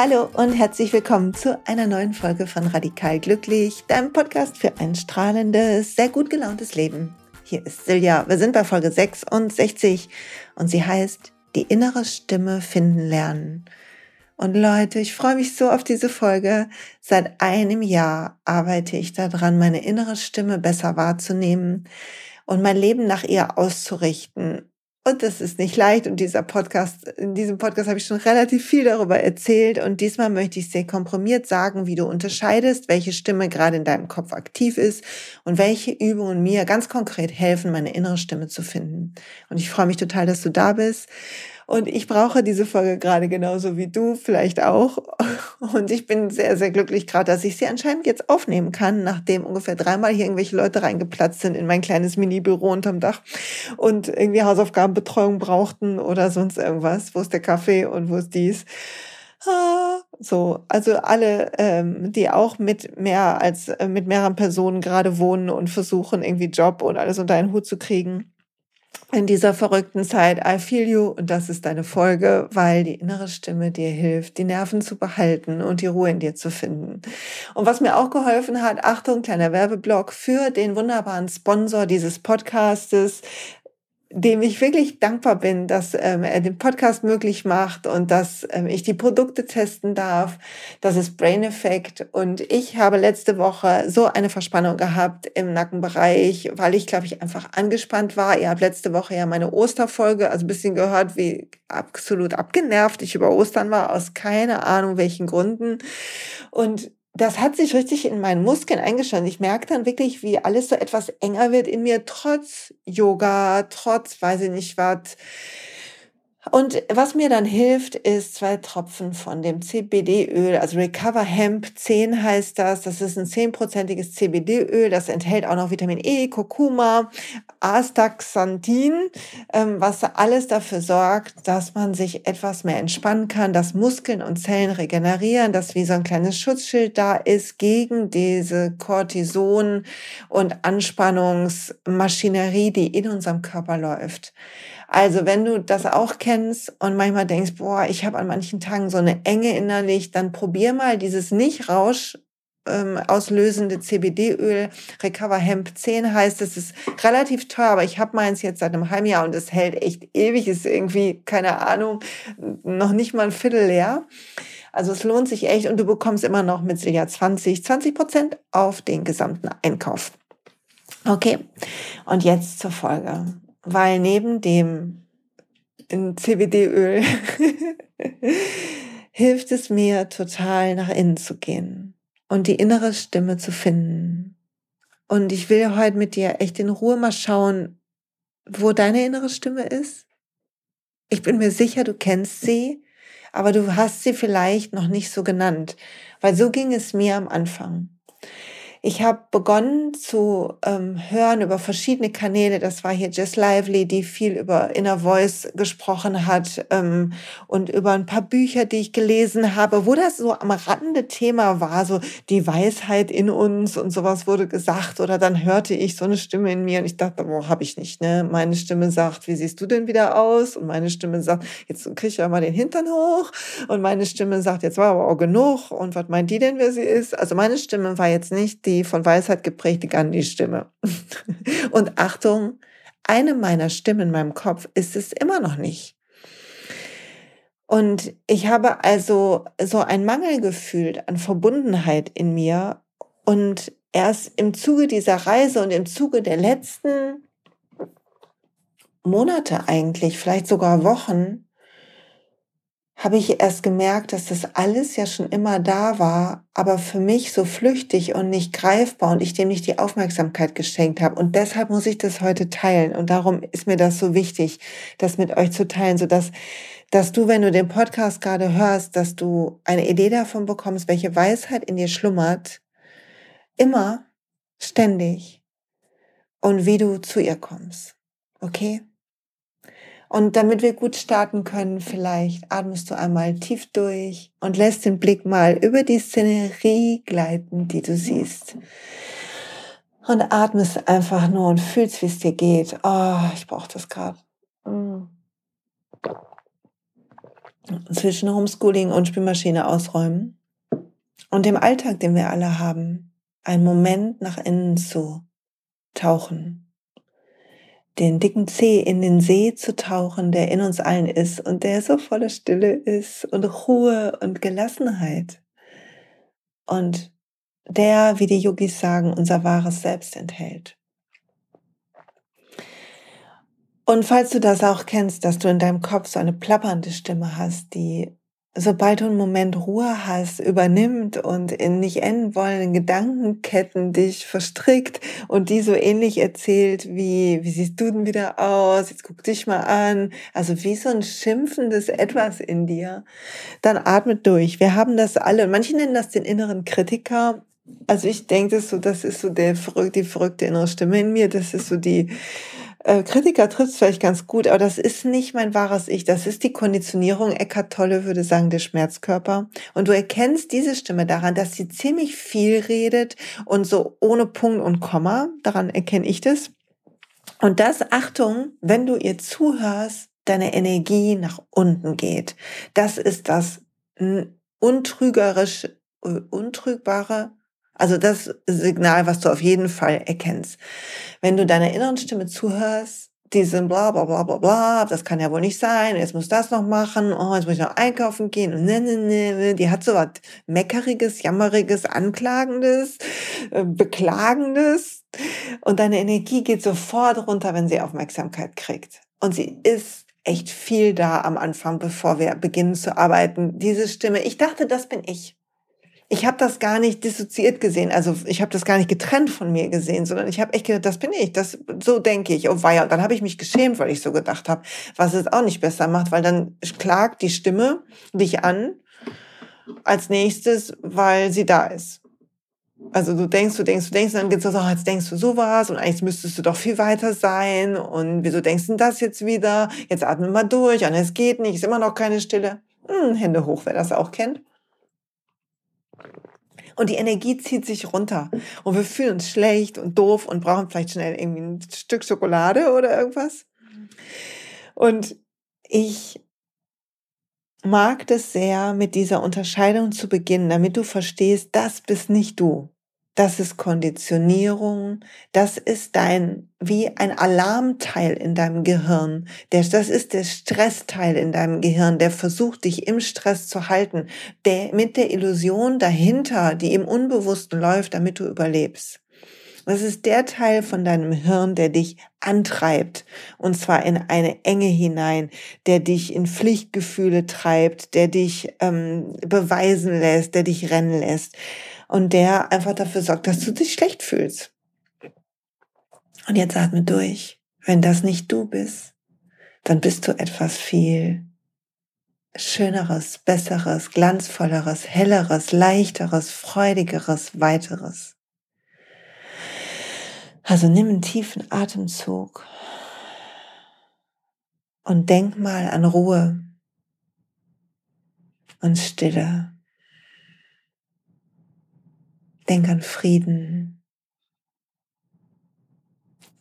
Hallo und herzlich willkommen zu einer neuen Folge von Radikal Glücklich, deinem Podcast für ein strahlendes, sehr gut gelauntes Leben. Hier ist Silja. Wir sind bei Folge 66 und sie heißt Die innere Stimme finden lernen. Und Leute, ich freue mich so auf diese Folge. Seit einem Jahr arbeite ich daran, meine innere Stimme besser wahrzunehmen und mein Leben nach ihr auszurichten. Und das ist nicht leicht. Und dieser Podcast, in diesem Podcast habe ich schon relativ viel darüber erzählt. Und diesmal möchte ich sehr komprimiert sagen, wie du unterscheidest, welche Stimme gerade in deinem Kopf aktiv ist und welche Übungen mir ganz konkret helfen, meine innere Stimme zu finden. Und ich freue mich total, dass du da bist. Und ich brauche diese Folge gerade genauso wie du, vielleicht auch. Und ich bin sehr, sehr glücklich gerade, dass ich sie anscheinend jetzt aufnehmen kann, nachdem ungefähr dreimal hier irgendwelche Leute reingeplatzt sind in mein kleines Mini-Büro unterm Dach und irgendwie Hausaufgabenbetreuung brauchten oder sonst irgendwas. Wo ist der Kaffee und wo ist dies? So, also alle, ähm, die auch mit mehr als äh, mit mehreren Personen gerade wohnen und versuchen, irgendwie Job und alles unter einen Hut zu kriegen in dieser verrückten Zeit. I feel you und das ist deine Folge, weil die innere Stimme dir hilft, die Nerven zu behalten und die Ruhe in dir zu finden. Und was mir auch geholfen hat, Achtung, kleiner Werbeblock für den wunderbaren Sponsor dieses Podcastes, dem ich wirklich dankbar bin, dass ähm, er den Podcast möglich macht und dass ähm, ich die Produkte testen darf. Das ist Brain Effect. Und ich habe letzte Woche so eine Verspannung gehabt im Nackenbereich, weil ich, glaube ich, einfach angespannt war. Ihr habt letzte Woche ja meine Osterfolge, also ein bisschen gehört, wie absolut abgenervt ich über Ostern war, aus keine Ahnung welchen Gründen. Und das hat sich richtig in meinen Muskeln eingeschaltet. Ich merke dann wirklich, wie alles so etwas enger wird in mir, trotz Yoga, trotz weiß ich nicht was. Und was mir dann hilft, ist zwei Tropfen von dem CBD-Öl, also Recover Hemp 10 heißt das. Das ist ein zehnprozentiges CBD-Öl, das enthält auch noch Vitamin E, Kurkuma, Astaxanthin, ähm, was alles dafür sorgt, dass man sich etwas mehr entspannen kann, dass Muskeln und Zellen regenerieren, dass wie so ein kleines Schutzschild da ist gegen diese Cortison- und Anspannungsmaschinerie, die in unserem Körper läuft. Also wenn du das auch kennst und manchmal denkst, boah, ich habe an manchen Tagen so eine Enge innerlich, dann probier mal dieses Nicht-Rausch ähm, auslösende CBD-Öl. Recover Hemp 10 heißt, es ist relativ teuer, aber ich habe meins jetzt seit einem halben Jahr und es hält echt ewig, ist irgendwie, keine Ahnung, noch nicht mal ein Viertel leer. Also es lohnt sich echt und du bekommst immer noch mit Silja 20, 20 Prozent auf den gesamten Einkauf. Okay, und jetzt zur Folge weil neben dem CBD-Öl hilft es mir total nach innen zu gehen und die innere Stimme zu finden. Und ich will heute mit dir echt in Ruhe mal schauen, wo deine innere Stimme ist. Ich bin mir sicher, du kennst sie, aber du hast sie vielleicht noch nicht so genannt, weil so ging es mir am Anfang. Ich habe begonnen zu ähm, hören über verschiedene Kanäle. Das war hier Jess Lively, die viel über Inner Voice gesprochen hat ähm, und über ein paar Bücher, die ich gelesen habe, wo das so am Rande Thema war, so die Weisheit in uns und sowas wurde gesagt. Oder dann hörte ich so eine Stimme in mir und ich dachte, wo habe ich nicht. Ne? Meine Stimme sagt, wie siehst du denn wieder aus? Und meine Stimme sagt, jetzt kriege ich ja mal den Hintern hoch. Und meine Stimme sagt, jetzt war aber auch genug. Und was meint die denn, wer sie ist? Also meine Stimme war jetzt nicht die von Weisheit geprägte Gandhi-Stimme. Und Achtung, eine meiner Stimmen in meinem Kopf ist es immer noch nicht. Und ich habe also so ein Mangel gefühlt an Verbundenheit in mir. Und erst im Zuge dieser Reise und im Zuge der letzten Monate eigentlich, vielleicht sogar Wochen, habe ich erst gemerkt, dass das alles ja schon immer da war, aber für mich so flüchtig und nicht greifbar und ich dem nicht die Aufmerksamkeit geschenkt habe. Und deshalb muss ich das heute teilen. Und darum ist mir das so wichtig, das mit euch zu teilen, so dass, dass du, wenn du den Podcast gerade hörst, dass du eine Idee davon bekommst, welche Weisheit in dir schlummert, immer, ständig und wie du zu ihr kommst. Okay? Und damit wir gut starten können, vielleicht atmest du einmal tief durch und lässt den Blick mal über die Szenerie gleiten, die du siehst. Und atmest einfach nur und fühlst, wie es dir geht. Oh, ich brauche das gerade. Mm. zwischen Homeschooling und Spülmaschine ausräumen und dem Alltag, den wir alle haben, einen Moment nach innen zu tauchen, den dicken Zeh in den See zu tauchen, der in uns allen ist und der so voller Stille ist und Ruhe und Gelassenheit und der, wie die Yogis sagen, unser wahres Selbst enthält. Und falls du das auch kennst, dass du in deinem Kopf so eine plappernde Stimme hast, die sobald du einen Moment Ruhe hast, übernimmt und in nicht enden wollenden Gedankenketten dich verstrickt und die so ähnlich erzählt wie, wie siehst du denn wieder aus? Jetzt guck dich mal an. Also wie so ein schimpfendes Etwas in dir. Dann atmet durch. Wir haben das alle. Manche nennen das den inneren Kritiker. Also ich denke, das, so, das ist so der, die verrückte innere Stimme in mir. Das ist so die, äh, Kritiker trifft es vielleicht ganz gut, aber das ist nicht mein wahres Ich. Das ist die Konditionierung. Eckart Tolle würde sagen, der Schmerzkörper. Und du erkennst diese Stimme daran, dass sie ziemlich viel redet und so ohne Punkt und Komma. Daran erkenne ich das. Und das, Achtung, wenn du ihr zuhörst, deine Energie nach unten geht. Das ist das untrügerisch, äh, untrügbare also das Signal, was du auf jeden Fall erkennst. Wenn du deiner inneren Stimme zuhörst, die sind bla bla bla bla bla, das kann ja wohl nicht sein, jetzt muss das noch machen, oh, jetzt muss ich noch einkaufen gehen und ne, ne, ne, ne. die hat so was Meckeriges, Jammeriges, Anklagendes, äh, Beklagendes und deine Energie geht sofort runter, wenn sie Aufmerksamkeit kriegt. Und sie ist echt viel da am Anfang, bevor wir beginnen zu arbeiten. Diese Stimme, ich dachte, das bin ich ich habe das gar nicht dissoziiert gesehen, also ich habe das gar nicht getrennt von mir gesehen, sondern ich habe echt gedacht, das bin ich, das so denke ich. Oh weia, und dann habe ich mich geschämt, weil ich so gedacht habe, was es auch nicht besser macht, weil dann klagt die Stimme dich an als nächstes, weil sie da ist. Also du denkst, du denkst, du denkst, und dann geht's so, oh, jetzt denkst du sowas und eigentlich müsstest du doch viel weiter sein und wieso denkst du das jetzt wieder? Jetzt atme mal durch und es geht nicht, ist immer noch keine Stille. Hm, Hände hoch, wer das auch kennt. Und die Energie zieht sich runter. Und wir fühlen uns schlecht und doof und brauchen vielleicht schnell irgendwie ein Stück Schokolade oder irgendwas. Und ich mag das sehr, mit dieser Unterscheidung zu beginnen, damit du verstehst, das bist nicht du das ist Konditionierung, das ist dein, wie ein Alarmteil in deinem Gehirn. das ist der Stressteil in deinem Gehirn, der versucht, dich im Stress zu halten, der, mit der Illusion dahinter, die im Unbewussten läuft, damit du überlebst. Das ist der Teil von deinem Hirn, der dich antreibt, und zwar in eine Enge hinein, der dich in Pflichtgefühle treibt, der dich ähm, beweisen lässt, der dich rennen lässt und der einfach dafür sorgt, dass du dich schlecht fühlst. Und jetzt atme durch. Wenn das nicht du bist, dann bist du etwas viel Schöneres, Besseres, Glanzvolleres, Helleres, Leichteres, Freudigeres, Weiteres. Also nimm einen tiefen Atemzug und denk mal an Ruhe und Stille. Denk an Frieden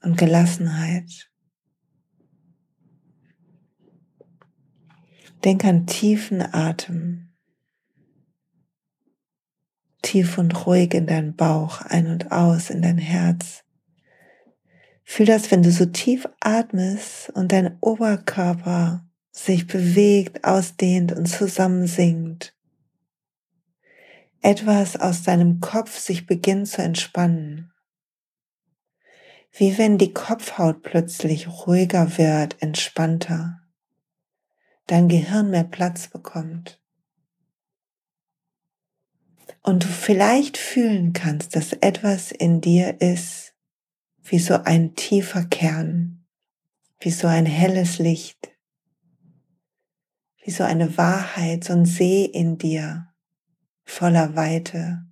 und Gelassenheit. Denk an tiefen Atem. Tief und ruhig in deinen Bauch, ein und aus in dein Herz. Fühl das, wenn du so tief atmest und dein Oberkörper sich bewegt, ausdehnt und zusammensinkt etwas aus deinem Kopf sich beginnt zu entspannen. Wie wenn die Kopfhaut plötzlich ruhiger wird, entspannter, dein Gehirn mehr Platz bekommt. Und du vielleicht fühlen kannst, dass etwas in dir ist, wie so ein tiefer Kern, wie so ein helles Licht, wie so eine Wahrheit, so ein See in dir, voller Weite,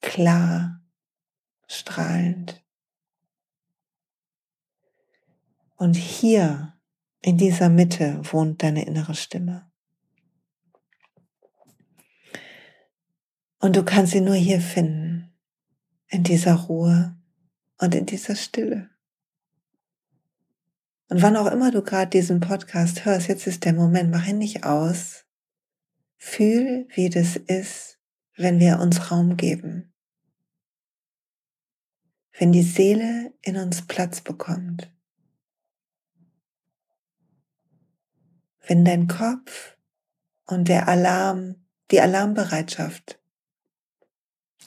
klar, strahlend. Und hier in dieser Mitte wohnt deine innere Stimme. Und du kannst sie nur hier finden, in dieser Ruhe und in dieser Stille. Und wann auch immer du gerade diesen Podcast hörst, jetzt ist der Moment, mach ihn nicht aus. Fühl, wie das ist, wenn wir uns Raum geben. Wenn die Seele in uns Platz bekommt. Wenn dein Kopf und der Alarm, die Alarmbereitschaft,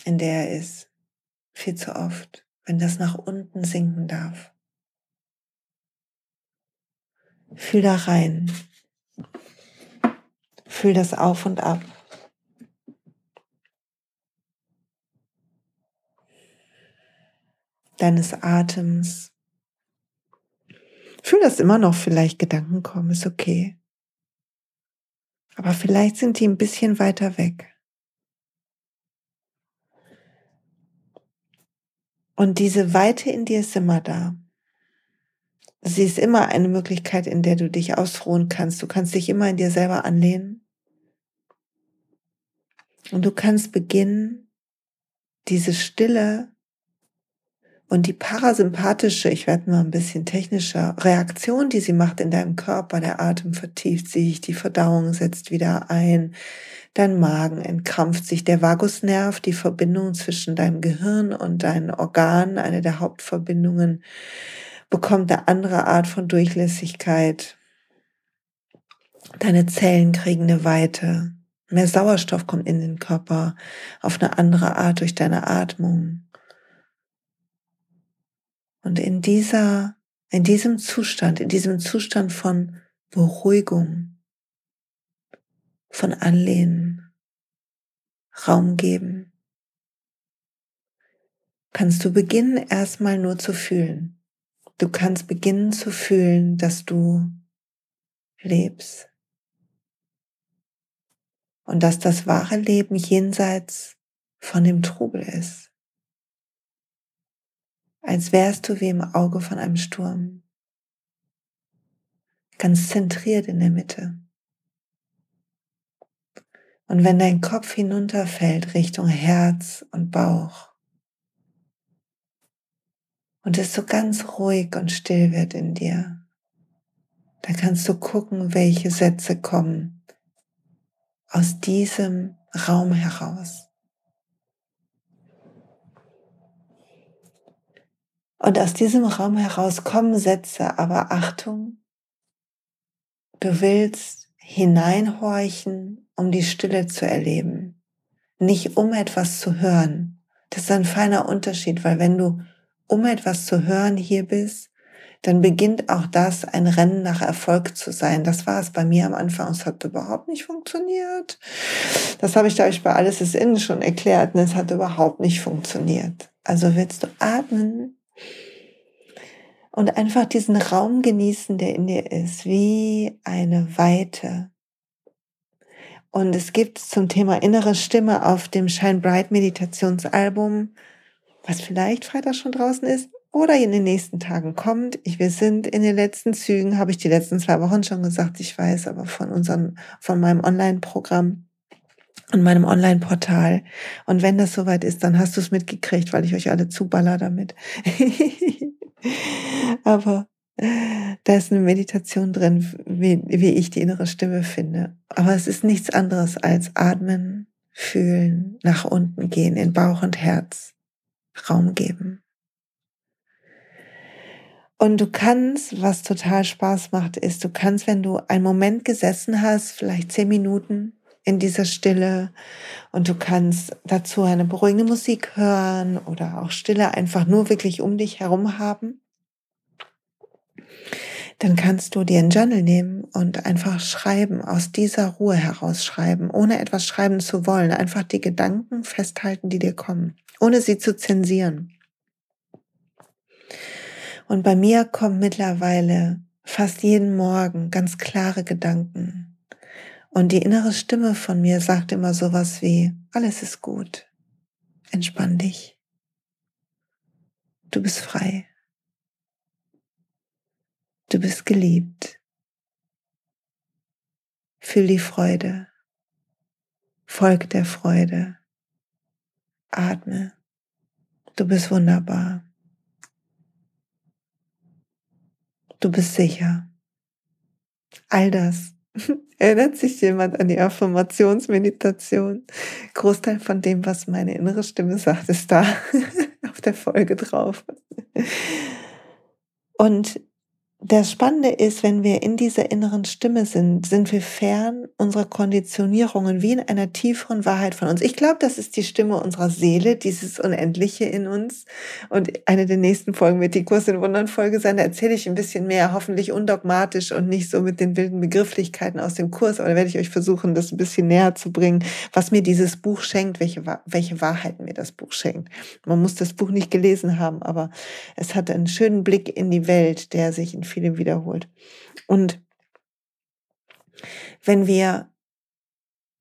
in der er ist, viel zu oft, wenn das nach unten sinken darf. Fühl da rein. Fühl das auf und ab. Deines Atems. Fühl, dass immer noch vielleicht Gedanken kommen, ist okay. Aber vielleicht sind die ein bisschen weiter weg. Und diese Weite in dir ist immer da. Sie ist immer eine Möglichkeit, in der du dich ausruhen kannst. Du kannst dich immer in dir selber anlehnen. Und du kannst beginnen, diese Stille und die parasympathische, ich werde mal ein bisschen technischer, Reaktion, die sie macht in deinem Körper, der Atem vertieft sich, die Verdauung setzt wieder ein, dein Magen entkrampft sich, der Vagusnerv, die Verbindung zwischen deinem Gehirn und deinen Organen, eine der Hauptverbindungen, bekommt eine andere Art von Durchlässigkeit. Deine Zellen kriegen eine Weite. Mehr Sauerstoff kommt in den Körper auf eine andere Art durch deine Atmung. Und in dieser, in diesem Zustand, in diesem Zustand von Beruhigung, von Anlehnen, Raum geben, kannst du beginnen erstmal nur zu fühlen. Du kannst beginnen zu fühlen, dass du lebst. Und dass das wahre Leben jenseits von dem Trubel ist als wärst du wie im Auge von einem Sturm, ganz zentriert in der Mitte. Und wenn dein Kopf hinunterfällt Richtung Herz und Bauch und es so ganz ruhig und still wird in dir, dann kannst du gucken, welche Sätze kommen aus diesem Raum heraus. Und aus diesem Raum heraus kommen Sätze, aber Achtung, du willst hineinhorchen, um die Stille zu erleben, nicht um etwas zu hören. Das ist ein feiner Unterschied, weil wenn du um etwas zu hören hier bist, dann beginnt auch das ein Rennen nach Erfolg zu sein. Das war es bei mir am Anfang. Es hat überhaupt nicht funktioniert. Das habe ich, glaube ich, bei Alles ist Innen schon erklärt. Und es hat überhaupt nicht funktioniert. Also willst du atmen, und einfach diesen Raum genießen, der in dir ist, wie eine Weite. Und es gibt zum Thema innere Stimme auf dem Shine Bright Meditationsalbum, was vielleicht Freitag schon draußen ist oder in den nächsten Tagen kommt. Wir sind in den letzten Zügen, habe ich die letzten zwei Wochen schon gesagt, ich weiß, aber von unserem, von meinem Online-Programm und meinem Online-Portal. Und wenn das soweit ist, dann hast du es mitgekriegt, weil ich euch alle zuballer damit. Aber da ist eine Meditation drin, wie, wie ich die innere Stimme finde. Aber es ist nichts anderes als atmen, fühlen, nach unten gehen, in Bauch und Herz Raum geben. Und du kannst, was total Spaß macht, ist, du kannst, wenn du einen Moment gesessen hast, vielleicht zehn Minuten in dieser Stille und du kannst dazu eine beruhigende Musik hören oder auch Stille einfach nur wirklich um dich herum haben dann kannst du dir ein Journal nehmen und einfach schreiben, aus dieser Ruhe heraus schreiben, ohne etwas schreiben zu wollen, einfach die Gedanken festhalten, die dir kommen, ohne sie zu zensieren. Und bei mir kommen mittlerweile fast jeden Morgen ganz klare Gedanken. Und die innere Stimme von mir sagt immer sowas wie, alles ist gut, entspann dich, du bist frei. Du bist geliebt. Fühl die Freude. Folg der Freude. Atme. Du bist wunderbar. Du bist sicher. All das. Erinnert sich jemand an die Affirmationsmeditation? Großteil von dem, was meine innere Stimme sagt, ist da auf der Folge drauf. Und das Spannende ist, wenn wir in dieser inneren Stimme sind, sind wir fern unserer Konditionierungen, wie in einer tieferen Wahrheit von uns. Ich glaube, das ist die Stimme unserer Seele, dieses Unendliche in uns. Und eine der nächsten Folgen wird die Kurs in Wundern Folge sein. Da erzähle ich ein bisschen mehr, hoffentlich undogmatisch und nicht so mit den wilden Begrifflichkeiten aus dem Kurs. Aber da werde ich euch versuchen, das ein bisschen näher zu bringen, was mir dieses Buch schenkt, welche, welche Wahrheiten mir das Buch schenkt. Man muss das Buch nicht gelesen haben, aber es hat einen schönen Blick in die Welt, der sich in viele wiederholt. Und wenn wir,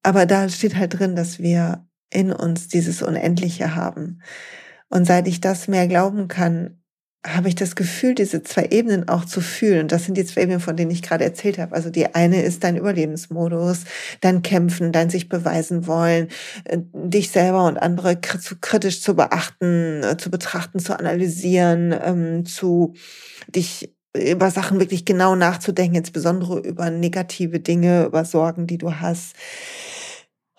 aber da steht halt drin, dass wir in uns dieses Unendliche haben. Und seit ich das mehr glauben kann, habe ich das Gefühl, diese zwei Ebenen auch zu fühlen. Und das sind die zwei Ebenen, von denen ich gerade erzählt habe. Also die eine ist dein Überlebensmodus, dein Kämpfen, dein sich beweisen wollen, äh, dich selber und andere kritisch zu beachten, äh, zu betrachten, zu analysieren, ähm, zu dich über Sachen wirklich genau nachzudenken, insbesondere über negative Dinge, über Sorgen, die du hast,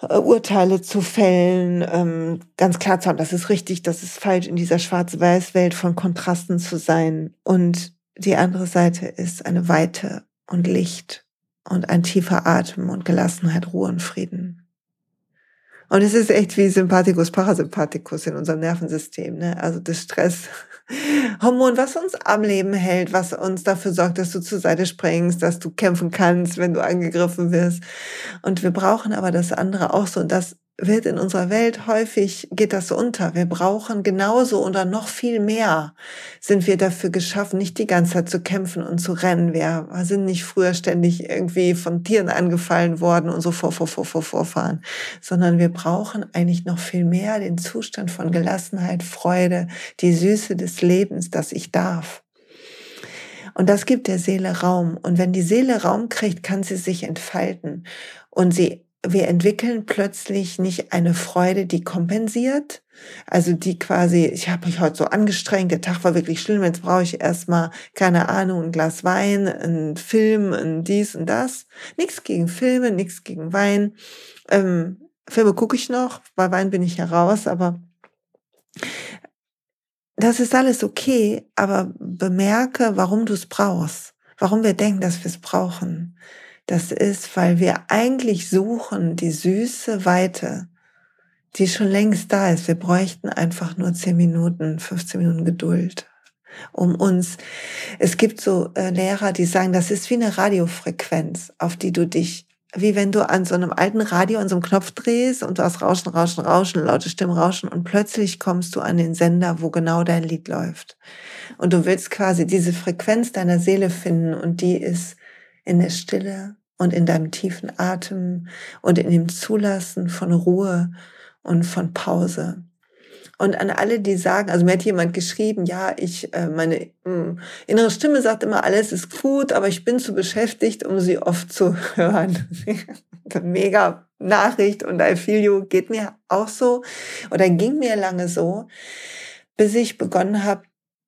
äh, Urteile zu fällen, ähm, ganz klar zu haben, das ist richtig, das ist falsch, in dieser Schwarz-Weiß-Welt von Kontrasten zu sein. Und die andere Seite ist eine Weite und Licht und ein tiefer Atem und Gelassenheit, Ruhe und Frieden. Und es ist echt wie Sympathikus, Parasympathikus in unserem Nervensystem. Ne? Also das Stresshormon, was uns am Leben hält, was uns dafür sorgt, dass du zur Seite springst, dass du kämpfen kannst, wenn du angegriffen wirst. Und wir brauchen aber das andere auch so. Und das wird in unserer Welt häufig, geht das unter. Wir brauchen genauso oder noch viel mehr sind wir dafür geschaffen, nicht die ganze Zeit zu kämpfen und zu rennen. Wir sind nicht früher ständig irgendwie von Tieren angefallen worden und so vor, vor, vor, vor, vorfahren, sondern wir brauchen eigentlich noch viel mehr den Zustand von Gelassenheit, Freude, die Süße des Lebens, dass ich darf. Und das gibt der Seele Raum. Und wenn die Seele Raum kriegt, kann sie sich entfalten. Und sie wir entwickeln plötzlich nicht eine Freude, die kompensiert. Also die quasi, ich habe mich heute so angestrengt, der Tag war wirklich schlimm, jetzt brauche ich erstmal, keine Ahnung, ein Glas Wein, ein Film, ein dies und das. Nichts gegen Filme, nichts gegen Wein. Ähm, Filme gucke ich noch, bei Wein bin ich heraus, aber das ist alles okay, aber bemerke, warum du es brauchst, warum wir denken, dass wir es brauchen. Das ist, weil wir eigentlich suchen die süße Weite, die schon längst da ist. Wir bräuchten einfach nur 10 Minuten, 15 Minuten Geduld, um uns, es gibt so äh, Lehrer, die sagen, das ist wie eine Radiofrequenz, auf die du dich, wie wenn du an so einem alten Radio an so einem Knopf drehst und du hast Rauschen, Rauschen, Rauschen, laute Stimmen rauschen und plötzlich kommst du an den Sender, wo genau dein Lied läuft. Und du willst quasi diese Frequenz deiner Seele finden und die ist in der Stille und in deinem tiefen Atem und in dem Zulassen von Ruhe und von Pause. Und an alle, die sagen, also mir hat jemand geschrieben, ja, ich, äh, meine hm, innere Stimme sagt immer, alles ist gut, aber ich bin zu beschäftigt, um sie oft zu hören. Mega Nachricht und I feel you geht mir auch so oder ging mir lange so, bis ich begonnen habe,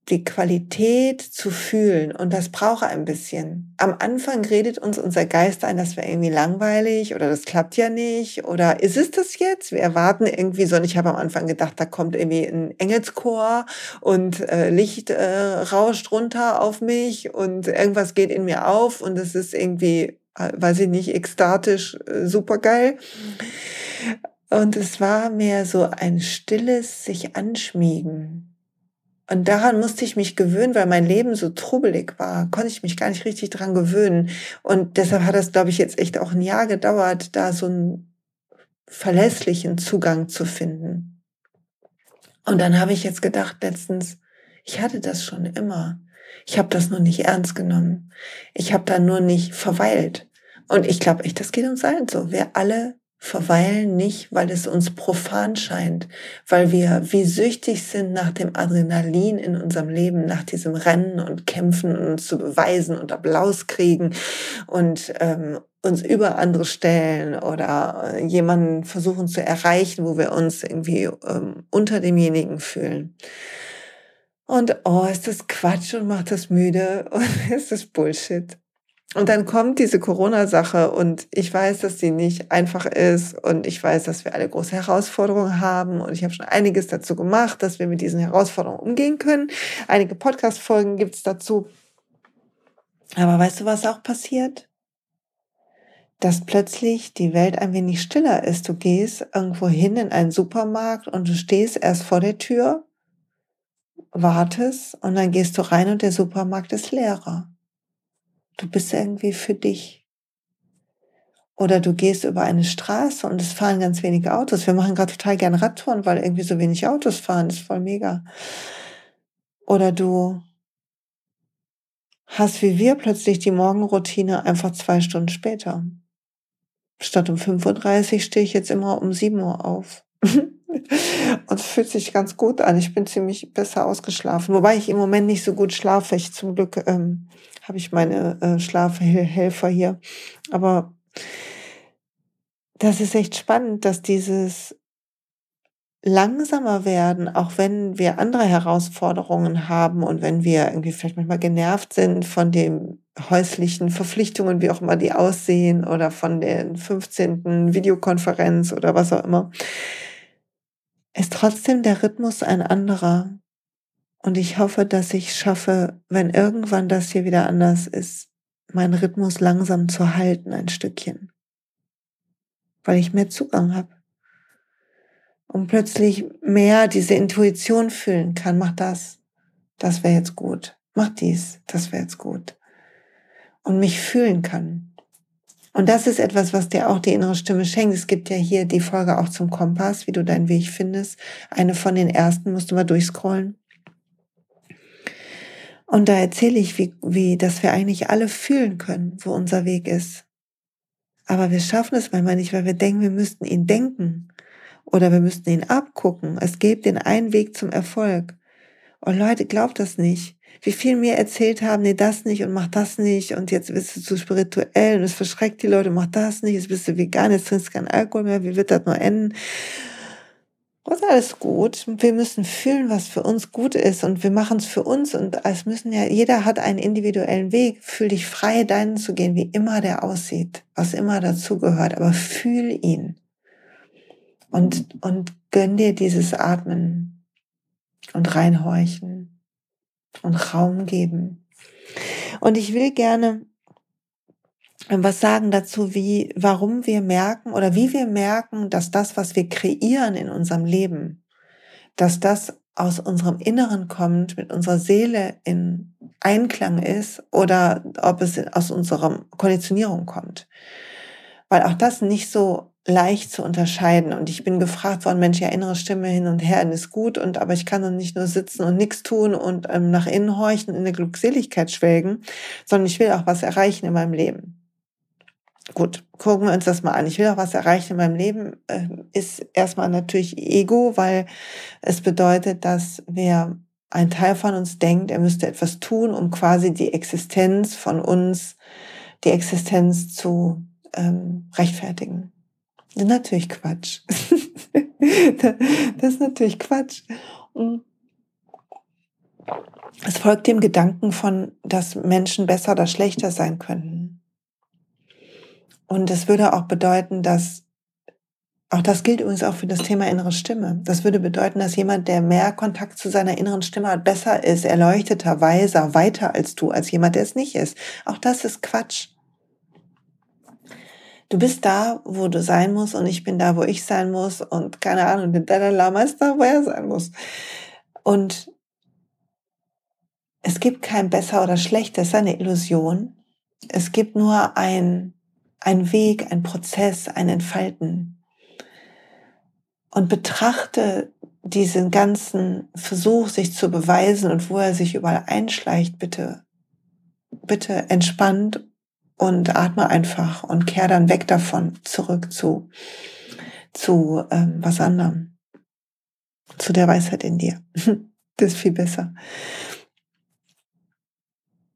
die Qualität zu fühlen. Und das braucht ein bisschen. Am Anfang redet uns unser Geist ein, das wäre irgendwie langweilig oder das klappt ja nicht oder ist es das jetzt? Wir erwarten irgendwie so. Und ich habe am Anfang gedacht, da kommt irgendwie ein Engelschor und äh, Licht äh, rauscht runter auf mich und irgendwas geht in mir auf und es ist irgendwie, äh, weiß ich nicht, ekstatisch, äh, supergeil. Und es war mehr so ein stilles sich anschmiegen und daran musste ich mich gewöhnen, weil mein Leben so trubelig war, konnte ich mich gar nicht richtig dran gewöhnen. Und deshalb hat das, glaube ich, jetzt echt auch ein Jahr gedauert, da so einen verlässlichen Zugang zu finden. Und dann habe ich jetzt gedacht letztens, ich hatte das schon immer. Ich habe das nur nicht ernst genommen. Ich habe da nur nicht verweilt. Und ich glaube echt, das geht uns allen so. Wir alle verweilen nicht, weil es uns profan scheint, weil wir wie süchtig sind nach dem Adrenalin in unserem Leben, nach diesem Rennen und Kämpfen und uns zu beweisen und Applaus kriegen und ähm, uns über andere stellen oder äh, jemanden versuchen zu erreichen, wo wir uns irgendwie ähm, unter demjenigen fühlen. Und oh, ist das Quatsch und macht das müde und ist das Bullshit. Und dann kommt diese Corona-Sache und ich weiß, dass sie nicht einfach ist und ich weiß, dass wir alle große Herausforderungen haben und ich habe schon einiges dazu gemacht, dass wir mit diesen Herausforderungen umgehen können. Einige Podcast-Folgen gibt's dazu. Aber weißt du, was auch passiert? Dass plötzlich die Welt ein wenig stiller ist. Du gehst irgendwo hin in einen Supermarkt und du stehst erst vor der Tür, wartest und dann gehst du rein und der Supermarkt ist leerer. Du bist irgendwie für dich. Oder du gehst über eine Straße und es fahren ganz wenige Autos. Wir machen gerade total gern Radtouren, weil irgendwie so wenig Autos fahren. Das ist voll mega. Oder du hast wie wir plötzlich die Morgenroutine einfach zwei Stunden später. Statt um 5.30 Uhr stehe ich jetzt immer um 7 Uhr auf. und es fühlt sich ganz gut an. Ich bin ziemlich besser ausgeschlafen. Wobei ich im Moment nicht so gut schlafe. Ich zum Glück ähm, habe ich meine äh, Schlafhelfer hier. Aber das ist echt spannend, dass dieses langsamer werden, auch wenn wir andere Herausforderungen haben und wenn wir irgendwie vielleicht manchmal genervt sind von den häuslichen Verpflichtungen, wie auch immer die aussehen, oder von den 15. Videokonferenz oder was auch immer, ist trotzdem der Rhythmus ein anderer. Und ich hoffe, dass ich schaffe, wenn irgendwann das hier wieder anders ist, meinen Rhythmus langsam zu halten, ein Stückchen. Weil ich mehr Zugang habe. Und plötzlich mehr diese Intuition fühlen kann. Mach das. Das wäre jetzt gut. Mach dies. Das wäre jetzt gut. Und mich fühlen kann. Und das ist etwas, was dir auch die innere Stimme schenkt. Es gibt ja hier die Folge auch zum Kompass, wie du deinen Weg findest. Eine von den ersten musst du mal durchscrollen. Und da erzähle ich, wie, wie, dass wir eigentlich alle fühlen können, wo unser Weg ist. Aber wir schaffen es manchmal nicht, weil wir denken, wir müssten ihn denken oder wir müssten ihn abgucken. Es gibt den einen Weg zum Erfolg. Und Leute, glaubt das nicht. Wie viel mir erzählt haben, nee, das nicht und mach das nicht und jetzt bist du zu spirituell und es verschreckt die Leute, mach das nicht, jetzt bist du vegan, jetzt trinkst du keinen Alkohol mehr, wie wird das nur enden? Und alles gut. Wir müssen fühlen, was für uns gut ist und wir machen es für uns und es müssen ja, jeder hat einen individuellen Weg. Fühl dich frei, deinen zu gehen, wie immer der aussieht, was immer dazugehört, aber fühl ihn. Und, und gönn dir dieses Atmen und reinhorchen und Raum geben. Und ich will gerne was sagen dazu, wie, warum wir merken oder wie wir merken, dass das, was wir kreieren in unserem Leben, dass das aus unserem Inneren kommt, mit unserer Seele in Einklang ist oder ob es aus unserer Konditionierung kommt. Weil auch das nicht so leicht zu unterscheiden. Und ich bin gefragt worden, Mensch, ja, innere Stimme hin und her und ist gut, und aber ich kann doch nicht nur sitzen und nichts tun und ähm, nach innen horchen, in der Glückseligkeit schwelgen, sondern ich will auch was erreichen in meinem Leben gut, gucken wir uns das mal an. Ich will auch was erreichen in meinem Leben, äh, ist erstmal natürlich Ego, weil es bedeutet, dass wer ein Teil von uns denkt, er müsste etwas tun, um quasi die Existenz von uns, die Existenz zu ähm, rechtfertigen. Das ist natürlich Quatsch. das ist natürlich Quatsch. Es folgt dem Gedanken von, dass Menschen besser oder schlechter sein könnten. Und das würde auch bedeuten, dass, auch das gilt übrigens auch für das Thema innere Stimme. Das würde bedeuten, dass jemand, der mehr Kontakt zu seiner inneren Stimme hat, besser ist, erleuchteter, weiser, weiter als du, als jemand, der es nicht ist. Auch das ist Quatsch. Du bist da, wo du sein musst und ich bin da, wo ich sein muss und keine Ahnung, der Dalai Lama ist da, wo er sein muss. Und es gibt kein besser oder schlechter, es ist eine Illusion. Es gibt nur ein ein Weg, ein Prozess, ein Entfalten. Und betrachte diesen ganzen Versuch, sich zu beweisen und wo er sich überall einschleicht, bitte, bitte entspannt und atme einfach und kehr dann weg davon zurück zu, zu ähm, was anderem, zu der Weisheit in dir. das ist viel besser.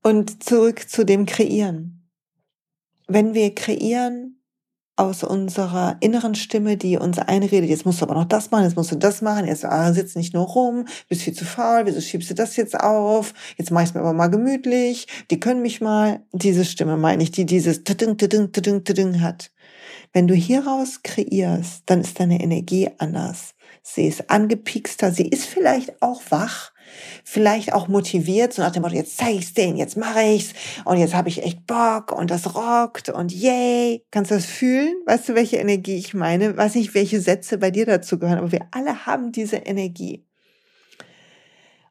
Und zurück zu dem Kreieren wenn wir kreieren, aus unserer inneren Stimme, die uns einredet, jetzt musst du aber noch das machen, jetzt musst du das machen, jetzt ah, sitzt nicht nur rum, bist viel zu faul, wieso schiebst du das jetzt auf, jetzt mach ich's mir aber mal gemütlich, die können mich mal, diese Stimme meine ich, die dieses tading, tading, tading, tading hat. Wenn du hieraus kreierst, dann ist deine Energie anders. Sie ist angepiekster, sie ist vielleicht auch wach, vielleicht auch motiviert, so nach dem Motto, jetzt zeige ich's denen, jetzt mache ich's und jetzt habe ich echt Bock und das rockt und yay. Kannst du das fühlen? Weißt du, welche Energie ich meine? Weiß nicht, welche Sätze bei dir dazu gehören, aber wir alle haben diese Energie.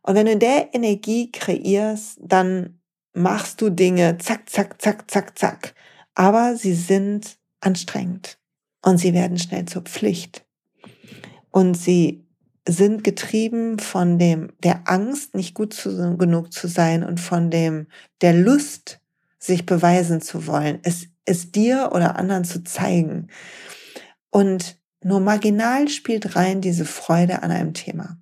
Und wenn du in der Energie kreierst, dann machst du Dinge zack, zack, zack, zack, zack. Aber sie sind anstrengend und sie werden schnell zur Pflicht. Und sie sind getrieben von dem, der Angst, nicht gut zu, genug zu sein und von dem, der Lust, sich beweisen zu wollen, es, es dir oder anderen zu zeigen. Und nur marginal spielt rein diese Freude an einem Thema.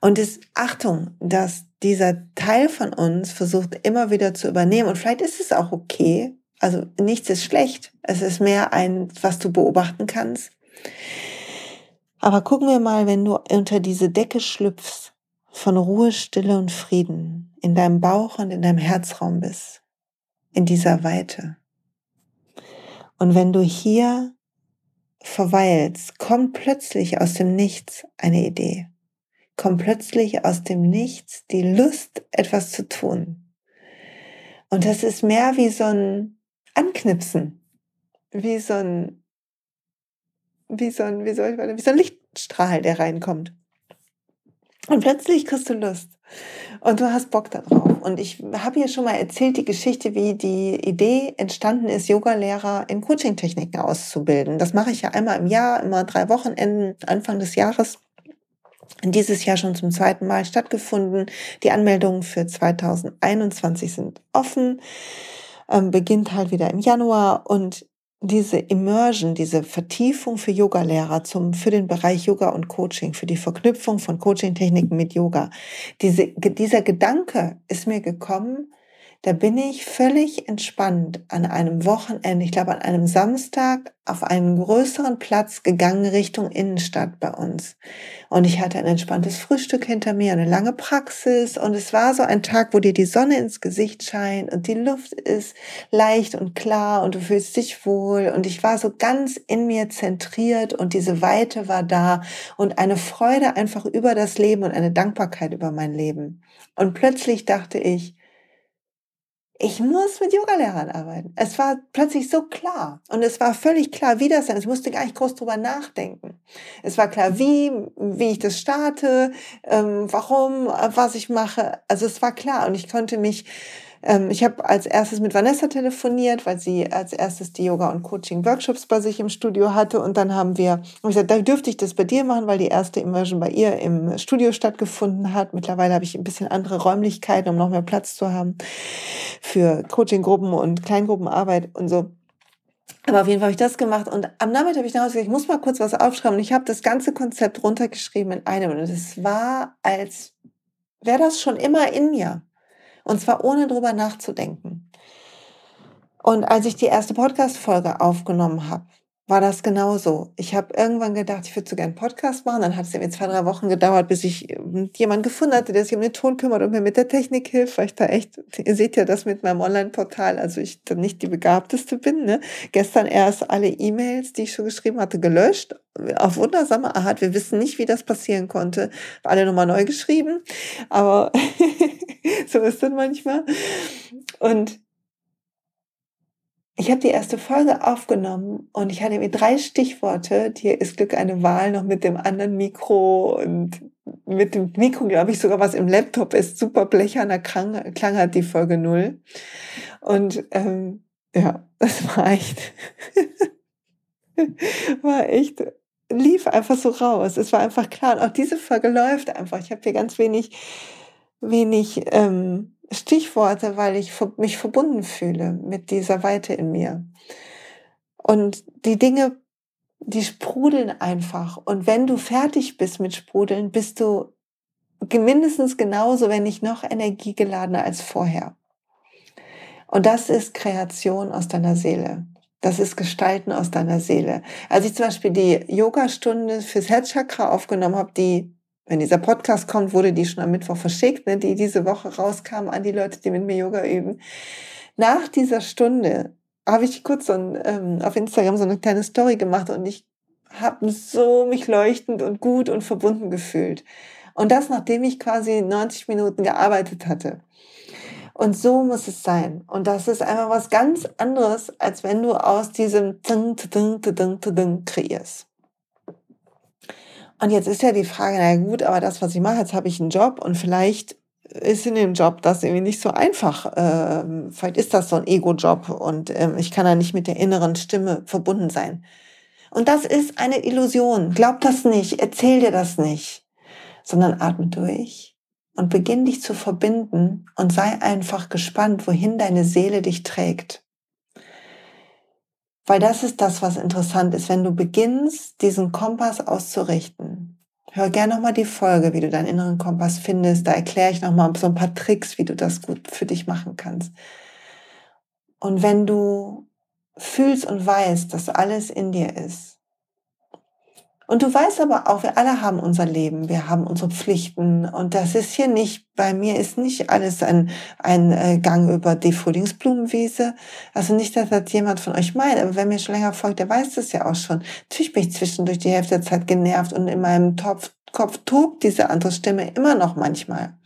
Und es, Achtung, dass dieser Teil von uns versucht immer wieder zu übernehmen. Und vielleicht ist es auch okay. Also nichts ist schlecht. Es ist mehr ein, was du beobachten kannst. Aber gucken wir mal, wenn du unter diese Decke schlüpfst von Ruhe, Stille und Frieden in deinem Bauch und in deinem Herzraum bist, in dieser Weite. Und wenn du hier verweilst, kommt plötzlich aus dem Nichts eine Idee. Kommt plötzlich aus dem Nichts die Lust, etwas zu tun. Und das ist mehr wie so ein Anknipsen, wie so ein wie so ein, wie soll ich wie so ein Lichtstrahl, der reinkommt. Und plötzlich kriegst du Lust. Und du hast Bock darauf. Und ich habe hier schon mal erzählt, die Geschichte, wie die Idee entstanden ist, Yogalehrer in Coaching-Techniken auszubilden. Das mache ich ja einmal im Jahr, immer drei Wochenenden, Anfang des Jahres. Dieses Jahr schon zum zweiten Mal stattgefunden. Die Anmeldungen für 2021 sind offen. Ähm, beginnt halt wieder im Januar und diese Immersion, diese Vertiefung für Yogalehrer zum, für den Bereich Yoga und Coaching, für die Verknüpfung von Coaching-Techniken mit Yoga. Diese, dieser Gedanke ist mir gekommen, da bin ich völlig entspannt an einem Wochenende, ich glaube an einem Samstag, auf einen größeren Platz gegangen Richtung Innenstadt bei uns. Und ich hatte ein entspanntes Frühstück hinter mir, eine lange Praxis und es war so ein Tag, wo dir die Sonne ins Gesicht scheint und die Luft ist leicht und klar und du fühlst dich wohl und ich war so ganz in mir zentriert und diese Weite war da und eine Freude einfach über das Leben und eine Dankbarkeit über mein Leben. Und plötzlich dachte ich, ich muss mit Yogalehrern arbeiten. Es war plötzlich so klar. Und es war völlig klar, wie das sein. Ich musste gar nicht groß drüber nachdenken. Es war klar, wie, wie ich das starte, ähm, warum, was ich mache. Also es war klar. Und ich konnte mich ähm, ich habe als erstes mit Vanessa telefoniert, weil sie als erstes die Yoga- und Coaching-Workshops bei sich im Studio hatte. Und dann haben wir, hab ich gesagt, da dürfte ich das bei dir machen, weil die erste Immersion bei ihr im Studio stattgefunden hat. Mittlerweile habe ich ein bisschen andere Räumlichkeiten, um noch mehr Platz zu haben für Coaching-Gruppen und Kleingruppenarbeit und so. Aber auf jeden Fall habe ich das gemacht und am Nachmittag habe ich daraus gesagt, ich muss mal kurz was aufschreiben und ich habe das ganze Konzept runtergeschrieben in einem und es war, als wäre das schon immer in mir. Und zwar ohne drüber nachzudenken. Und als ich die erste Podcast-Folge aufgenommen habe, war das genauso. Ich habe irgendwann gedacht, ich würde so gerne Podcast machen. Dann hat es mir zwei, drei Wochen gedauert, bis ich ähm, jemanden gefunden hatte, der sich um den Ton kümmert und mir mit der Technik hilft, weil ich da echt, ihr seht ja das mit meinem Online-Portal, also ich dann nicht die begabteste bin. Ne? Gestern erst alle E-Mails, die ich schon geschrieben hatte, gelöscht. Auf wundersame Art. Wir wissen nicht, wie das passieren konnte. Alle nochmal neu geschrieben. Aber so ist das manchmal. Und ich habe die erste Folge aufgenommen und ich hatte mir drei Stichworte. Hier ist Glück eine Wahl noch mit dem anderen Mikro und mit dem Mikro, glaube ich, sogar was im Laptop ist. Super blecherner Klang, Klang hat die Folge null. Und ähm, ja, das war echt, war echt, lief einfach so raus. Es war einfach klar. Und auch diese Folge läuft einfach. Ich habe hier ganz wenig, wenig ähm, Stichworte, weil ich mich verbunden fühle mit dieser Weite in mir. Und die Dinge, die sprudeln einfach. Und wenn du fertig bist mit Sprudeln, bist du mindestens genauso, wenn nicht noch energiegeladener als vorher. Und das ist Kreation aus deiner Seele. Das ist Gestalten aus deiner Seele. Als ich zum Beispiel die Yoga-Stunde fürs Herzchakra aufgenommen habe, die, wenn dieser Podcast kommt, wurde die schon am Mittwoch verschickt, ne, die diese Woche rauskam an die Leute, die mit mir Yoga üben. Nach dieser Stunde habe ich kurz so ein, ähm, auf Instagram so eine kleine Story gemacht und ich habe so mich leuchtend und gut und verbunden gefühlt. Und das, nachdem ich quasi 90 Minuten gearbeitet hatte. Und so muss es sein. Und das ist einfach was ganz anderes, als wenn du aus diesem kreierst. Und jetzt ist ja die Frage, na gut, aber das, was ich mache, jetzt habe ich einen Job und vielleicht ist in dem Job das irgendwie nicht so einfach. Ähm, vielleicht ist das so ein Ego-Job und ähm, ich kann da nicht mit der inneren Stimme verbunden sein. Und das ist eine Illusion. Glaub das nicht, erzähl dir das nicht, sondern atme durch und beginn dich zu verbinden und sei einfach gespannt, wohin deine Seele dich trägt. Weil das ist das, was interessant ist, wenn du beginnst, diesen Kompass auszurichten. Hör gerne nochmal die Folge, wie du deinen inneren Kompass findest. Da erkläre ich nochmal so ein paar Tricks, wie du das gut für dich machen kannst. Und wenn du fühlst und weißt, dass alles in dir ist, und du weißt aber auch, wir alle haben unser Leben, wir haben unsere Pflichten. Und das ist hier nicht, bei mir ist nicht alles ein, ein äh, Gang über die Frühlingsblumenwiese. Also nicht, dass das jemand von euch meint, aber wer mir schon länger folgt, der weiß das ja auch schon. Natürlich bin ich zwischendurch die Hälfte der Zeit genervt und in meinem Topf, Kopf tobt diese andere Stimme immer noch manchmal.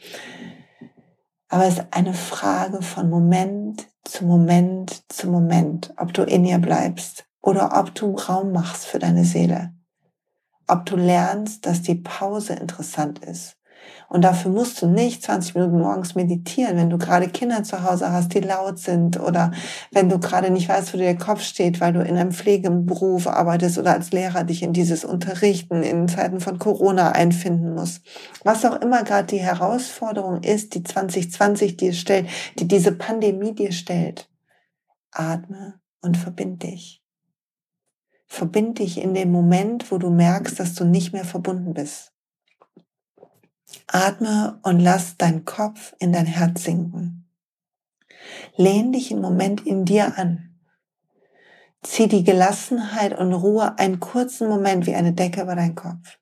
Aber es ist eine Frage von Moment zu Moment zu Moment, ob du in ihr bleibst oder ob du Raum machst für deine Seele ob du lernst, dass die Pause interessant ist. Und dafür musst du nicht 20 Minuten morgens meditieren, wenn du gerade Kinder zu Hause hast, die laut sind oder wenn du gerade nicht weißt, wo dir der Kopf steht, weil du in einem Pflegeberuf arbeitest oder als Lehrer dich in dieses Unterrichten in Zeiten von Corona einfinden musst. Was auch immer gerade die Herausforderung ist, die 2020 dir stellt, die diese Pandemie dir stellt. Atme und verbind dich. Verbind dich in dem Moment, wo du merkst, dass du nicht mehr verbunden bist. Atme und lass deinen Kopf in dein Herz sinken. Lehn dich im Moment in dir an. Zieh die Gelassenheit und Ruhe einen kurzen Moment wie eine Decke über deinen Kopf.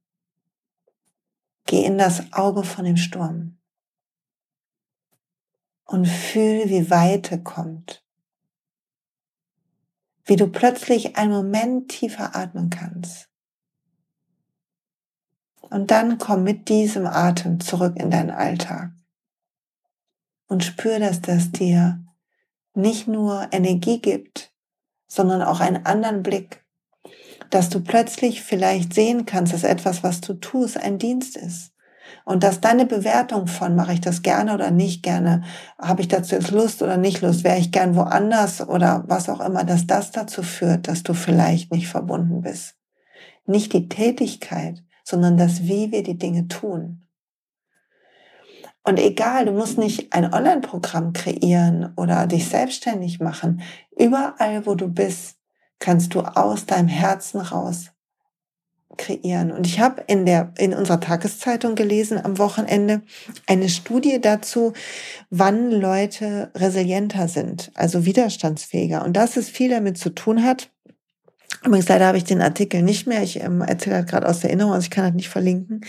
Geh in das Auge von dem Sturm und fühl, wie Weite kommt wie du plötzlich einen Moment tiefer atmen kannst. Und dann komm mit diesem Atem zurück in deinen Alltag. Und spür, dass das dir nicht nur Energie gibt, sondern auch einen anderen Blick, dass du plötzlich vielleicht sehen kannst, dass etwas, was du tust, ein Dienst ist und dass deine Bewertung von, mache ich das gerne oder nicht gerne, habe ich dazu jetzt Lust oder nicht Lust, wäre ich gern woanders oder was auch immer, dass das dazu führt, dass du vielleicht nicht verbunden bist. Nicht die Tätigkeit, sondern das, wie wir die Dinge tun. Und egal, du musst nicht ein Online-Programm kreieren oder dich selbstständig machen. Überall, wo du bist, kannst du aus deinem Herzen raus kreieren. Und ich habe in der in unserer Tageszeitung gelesen am Wochenende eine Studie dazu, wann Leute resilienter sind, also widerstandsfähiger. Und dass es viel damit zu tun hat. Übrigens leider habe ich den Artikel nicht mehr. Ich ähm, erzähle halt gerade aus der Erinnerung, also ich kann das nicht verlinken.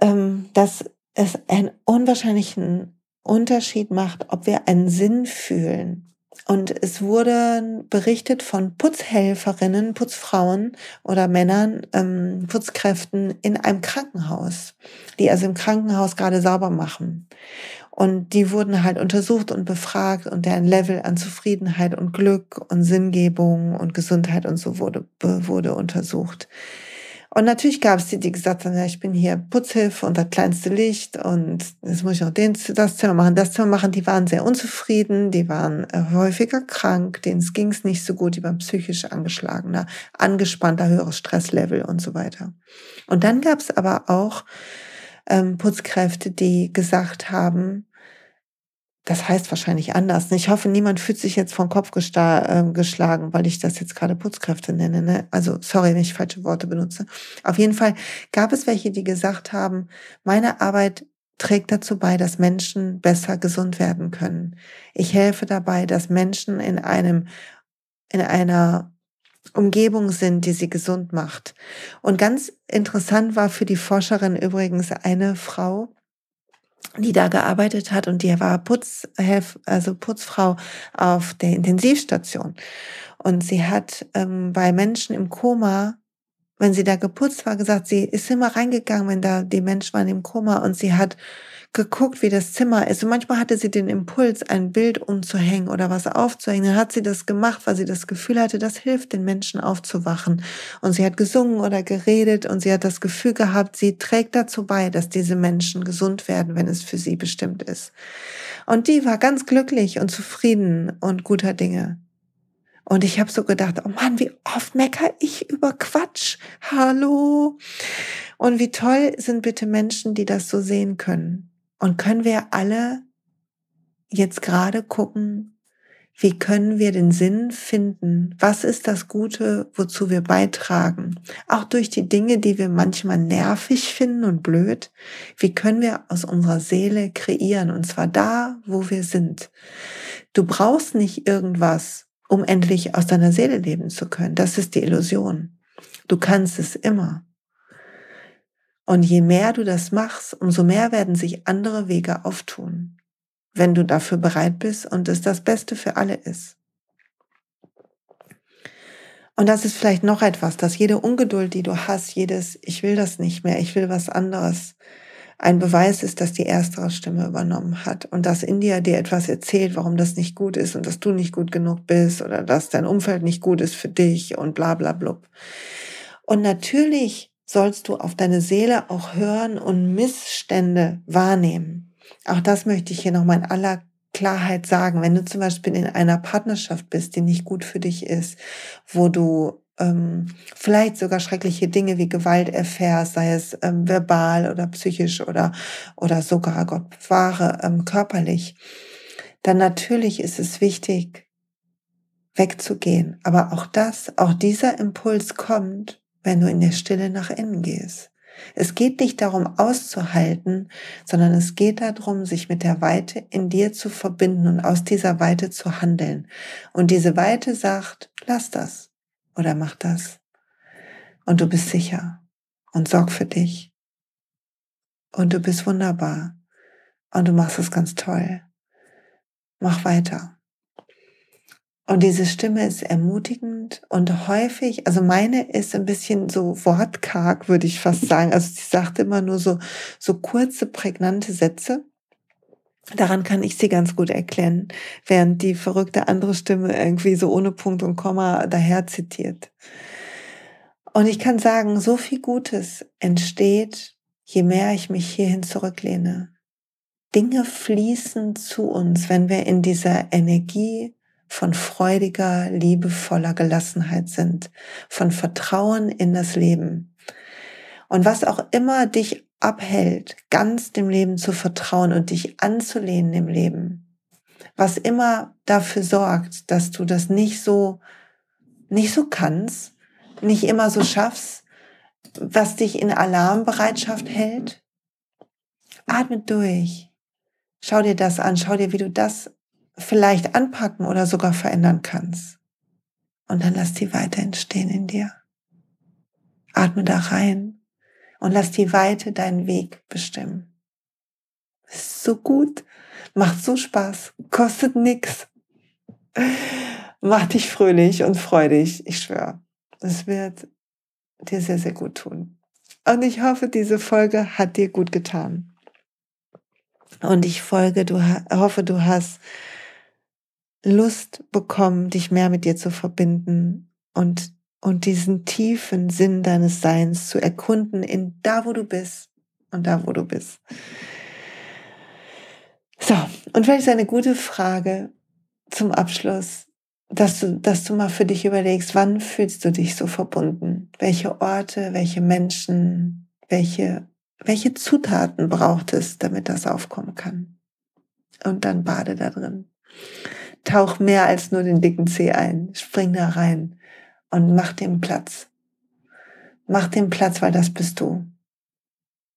Ähm, dass es einen unwahrscheinlichen Unterschied macht, ob wir einen Sinn fühlen und es wurde berichtet von Putzhelferinnen, Putzfrauen oder Männern, ähm, Putzkräften in einem Krankenhaus, die also im Krankenhaus gerade sauber machen. Und die wurden halt untersucht und befragt und deren Level an Zufriedenheit und Glück und Sinngebung und Gesundheit und so wurde, wurde untersucht. Und natürlich gab es die, die gesagt haben, ja, ich bin hier Putzhilfe und das kleinste Licht und jetzt muss ich noch den, das Zimmer machen, das Zimmer machen. Die waren sehr unzufrieden, die waren äh, häufiger krank, denen ging es nicht so gut, die waren psychisch angeschlagener, angespannter, höheres Stresslevel und so weiter. Und dann gab es aber auch ähm, Putzkräfte, die gesagt haben, das heißt wahrscheinlich anders. Ich hoffe, niemand fühlt sich jetzt vom Kopf äh, geschlagen, weil ich das jetzt gerade Putzkräfte nenne. Ne? Also sorry, wenn ich falsche Worte benutze. Auf jeden Fall gab es welche, die gesagt haben, meine Arbeit trägt dazu bei, dass Menschen besser gesund werden können. Ich helfe dabei, dass Menschen in einem in einer Umgebung sind, die sie gesund macht. Und ganz interessant war für die Forscherin übrigens eine Frau, die da gearbeitet hat und die war Putzhelf, also Putzfrau auf der Intensivstation. Und sie hat ähm, bei Menschen im Koma, wenn sie da geputzt war, gesagt, sie ist immer reingegangen, wenn da die Menschen waren im Koma und sie hat geguckt, wie das Zimmer ist. Und manchmal hatte sie den Impuls, ein Bild umzuhängen oder was aufzuhängen. Dann hat sie das gemacht, weil sie das Gefühl hatte, das hilft den Menschen aufzuwachen. Und sie hat gesungen oder geredet und sie hat das Gefühl gehabt, sie trägt dazu bei, dass diese Menschen gesund werden, wenn es für sie bestimmt ist. Und die war ganz glücklich und zufrieden und guter Dinge. Und ich habe so gedacht, oh Mann, wie oft mecker ich über Quatsch. Hallo. Und wie toll sind bitte Menschen, die das so sehen können. Und können wir alle jetzt gerade gucken, wie können wir den Sinn finden? Was ist das Gute, wozu wir beitragen? Auch durch die Dinge, die wir manchmal nervig finden und blöd. Wie können wir aus unserer Seele kreieren? Und zwar da, wo wir sind. Du brauchst nicht irgendwas, um endlich aus deiner Seele leben zu können. Das ist die Illusion. Du kannst es immer. Und je mehr du das machst, umso mehr werden sich andere Wege auftun, wenn du dafür bereit bist und es das Beste für alle ist. Und das ist vielleicht noch etwas, dass jede Ungeduld, die du hast, jedes Ich will das nicht mehr, ich will was anderes, ein Beweis ist, dass die erstere Stimme übernommen hat und dass in dir dir etwas erzählt, warum das nicht gut ist und dass du nicht gut genug bist oder dass dein Umfeld nicht gut ist für dich und bla bla blub. Und natürlich sollst du auf deine Seele auch hören und Missstände wahrnehmen. Auch das möchte ich hier nochmal in aller Klarheit sagen. Wenn du zum Beispiel in einer Partnerschaft bist, die nicht gut für dich ist, wo du ähm, vielleicht sogar schreckliche Dinge wie Gewalt erfährst, sei es ähm, verbal oder psychisch oder, oder sogar, Gott bewahre, ähm, körperlich, dann natürlich ist es wichtig, wegzugehen. Aber auch das, auch dieser Impuls kommt, wenn du in der Stille nach innen gehst. Es geht nicht darum auszuhalten, sondern es geht darum, sich mit der Weite in dir zu verbinden und aus dieser Weite zu handeln. Und diese Weite sagt, lass das oder mach das. Und du bist sicher und sorg für dich. Und du bist wunderbar. Und du machst es ganz toll. Mach weiter. Und diese Stimme ist ermutigend und häufig, also meine ist ein bisschen so wortkarg, würde ich fast sagen. Also sie sagt immer nur so, so kurze, prägnante Sätze. Daran kann ich sie ganz gut erklären, während die verrückte andere Stimme irgendwie so ohne Punkt und Komma daher zitiert. Und ich kann sagen, so viel Gutes entsteht, je mehr ich mich hierhin zurücklehne. Dinge fließen zu uns, wenn wir in dieser Energie von freudiger, liebevoller Gelassenheit sind, von Vertrauen in das Leben. Und was auch immer dich abhält, ganz dem Leben zu vertrauen und dich anzulehnen im Leben, was immer dafür sorgt, dass du das nicht so, nicht so kannst, nicht immer so schaffst, was dich in Alarmbereitschaft hält, atme durch. Schau dir das an, schau dir, wie du das vielleicht anpacken oder sogar verändern kannst. Und dann lass die Weite entstehen in dir. Atme da rein und lass die Weite deinen Weg bestimmen. Ist so gut, macht so Spaß, kostet nix. Macht dich fröhlich und freudig, ich schwöre. Es wird dir sehr, sehr gut tun. Und ich hoffe, diese Folge hat dir gut getan. Und ich folge, du, hoffe, du hast Lust bekommen, dich mehr mit dir zu verbinden und, und diesen tiefen Sinn deines Seins zu erkunden in da, wo du bist und da, wo du bist. So, und vielleicht eine gute Frage zum Abschluss, dass du, dass du mal für dich überlegst, wann fühlst du dich so verbunden? Welche Orte, welche Menschen, welche, welche Zutaten braucht es, damit das aufkommen kann? Und dann bade da drin tauch mehr als nur den dicken Zeh ein. Spring da rein und mach dem Platz. Mach dem Platz, weil das bist du.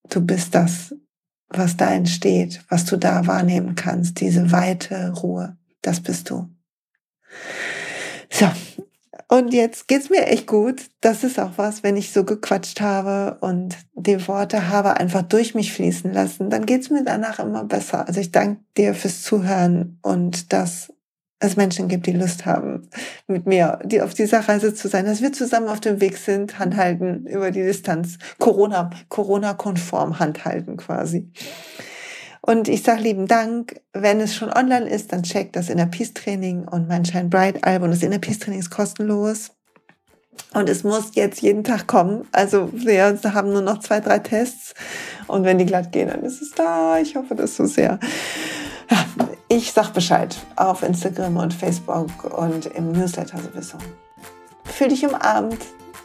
Du bist das, was da entsteht, was du da wahrnehmen kannst, diese weite Ruhe. Das bist du. So, und jetzt geht's mir echt gut. Das ist auch was, wenn ich so gequatscht habe und die Worte habe einfach durch mich fließen lassen, dann geht's mir danach immer besser. Also ich danke dir fürs Zuhören und dass es Menschen gibt, die Lust haben, mit mir die auf dieser Reise zu sein, dass wir zusammen auf dem Weg sind, handhalten über die Distanz, Corona, Corona-konform handhalten quasi. Und ich sage lieben Dank. Wenn es schon online ist, dann checkt das Inner Peace Training und mein Shine Bright Album. Das Inner Peace Training ist kostenlos. Und es muss jetzt jeden Tag kommen. Also wir haben nur noch zwei, drei Tests. Und wenn die glatt gehen, dann ist es da. Ich hoffe das so sehr. Ich sag Bescheid auf Instagram und Facebook und im Newsletter sowieso. Fühl dich umarmt.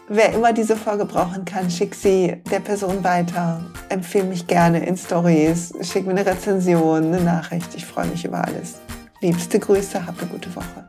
Wer immer diese Folge brauchen kann, schick sie der Person weiter. Empfehle mich gerne in Stories. Schick mir eine Rezension, eine Nachricht. Ich freue mich über alles. Liebste Grüße, habt eine gute Woche.